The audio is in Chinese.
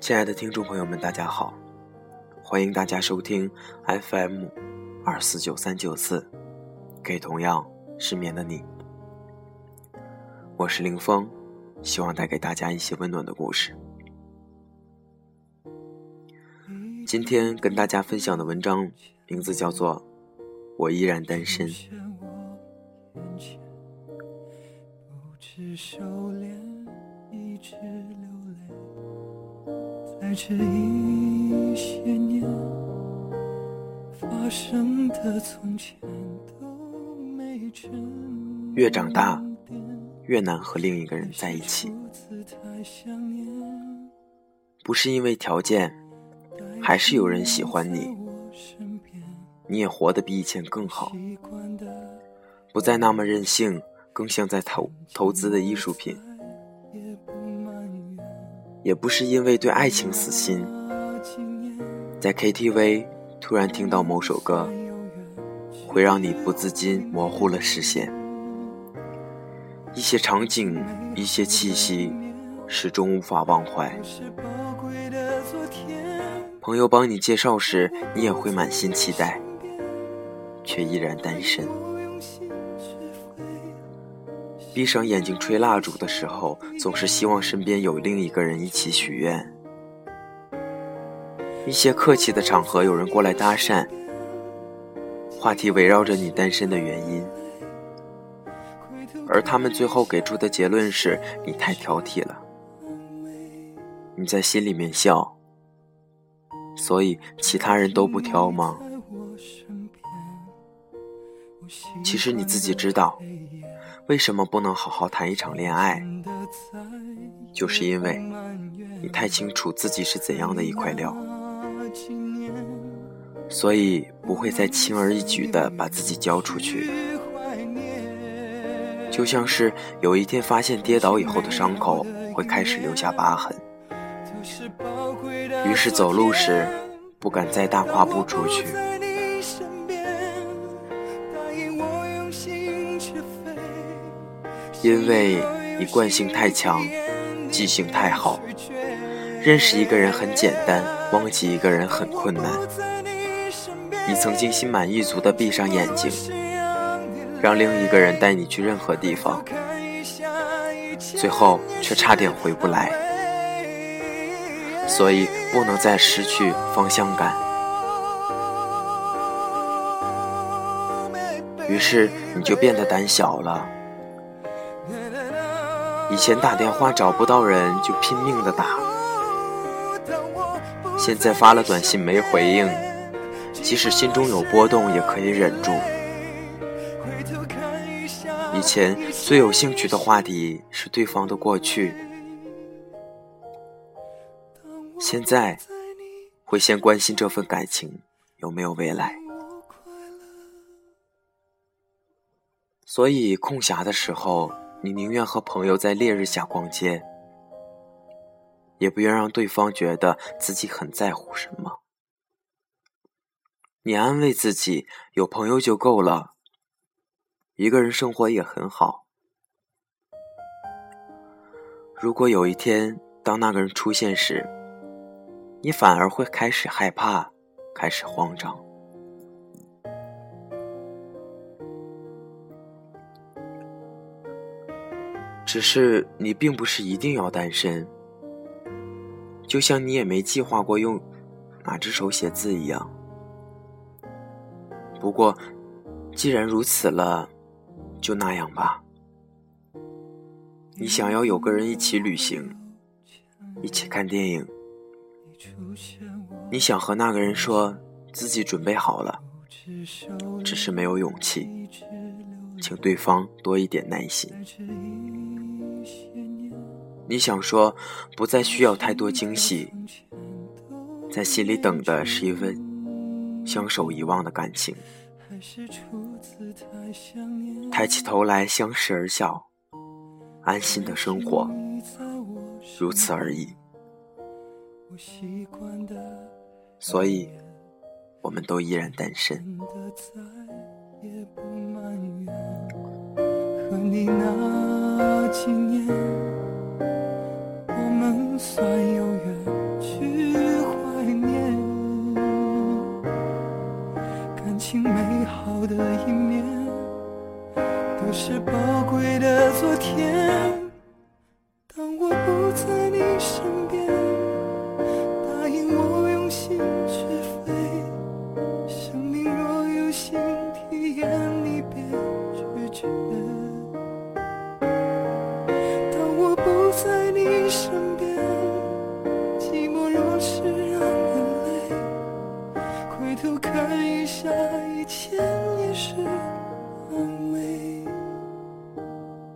亲爱的听众朋友们，大家好，欢迎大家收听 FM 二四九三九四，给同样失眠的你，我是林峰，希望带给大家一些温暖的故事。今天跟大家分享的文章名字叫做《我依然单身》。在这一些年发生的从前都没越长大，越难和另一个人在一起。不是因为条件，还是有人喜欢你，你也活得比以前更好，不再那么任性，更像在投投资的艺术品。也不是因为对爱情死心，在 KTV 突然听到某首歌，会让你不自禁模糊了视线。一些场景，一些气息，始终无法忘怀。朋友帮你介绍时，你也会满心期待，却依然单身。闭上眼睛吹蜡烛的时候，总是希望身边有另一个人一起许愿。一些客气的场合，有人过来搭讪，话题围绕着你单身的原因，而他们最后给出的结论是你太挑剔了。你在心里面笑，所以其他人都不挑吗？其实你自己知道。为什么不能好好谈一场恋爱？就是因为你太清楚自己是怎样的一块料，所以不会再轻而易举的把自己交出去。就像是有一天发现跌倒以后的伤口会开始留下疤痕，于是走路时不敢再大跨步出去。因为你惯性太强，记性太好，认识一个人很简单，忘记一个人很困难。你曾经心满意足地闭上眼睛，让另一个人带你去任何地方，最后却差点回不来。所以不能再失去方向感。于是你就变得胆小了。以前打电话找不到人就拼命的打，现在发了短信没回应，即使心中有波动也可以忍住。以前最有兴趣的话题是对方的过去，现在会先关心这份感情有没有未来。所以空暇的时候。你宁愿和朋友在烈日下逛街，也不愿让对方觉得自己很在乎什么。你安慰自己，有朋友就够了，一个人生活也很好。如果有一天，当那个人出现时，你反而会开始害怕，开始慌张。只是你并不是一定要单身，就像你也没计划过用哪只手写字一样。不过，既然如此了，就那样吧。你想要有个人一起旅行，一起看电影，你想和那个人说自己准备好了，只是没有勇气，请对方多一点耐心。你想说，不再需要太多惊喜，在心里等的是一份相守遗忘的感情。抬起头来，相视而笑，安心的生活，如此而已。所以，我们都依然单身。的再也不埋怨和你那几年我们算有缘去怀念感情美好的一面都是宝贵的昨天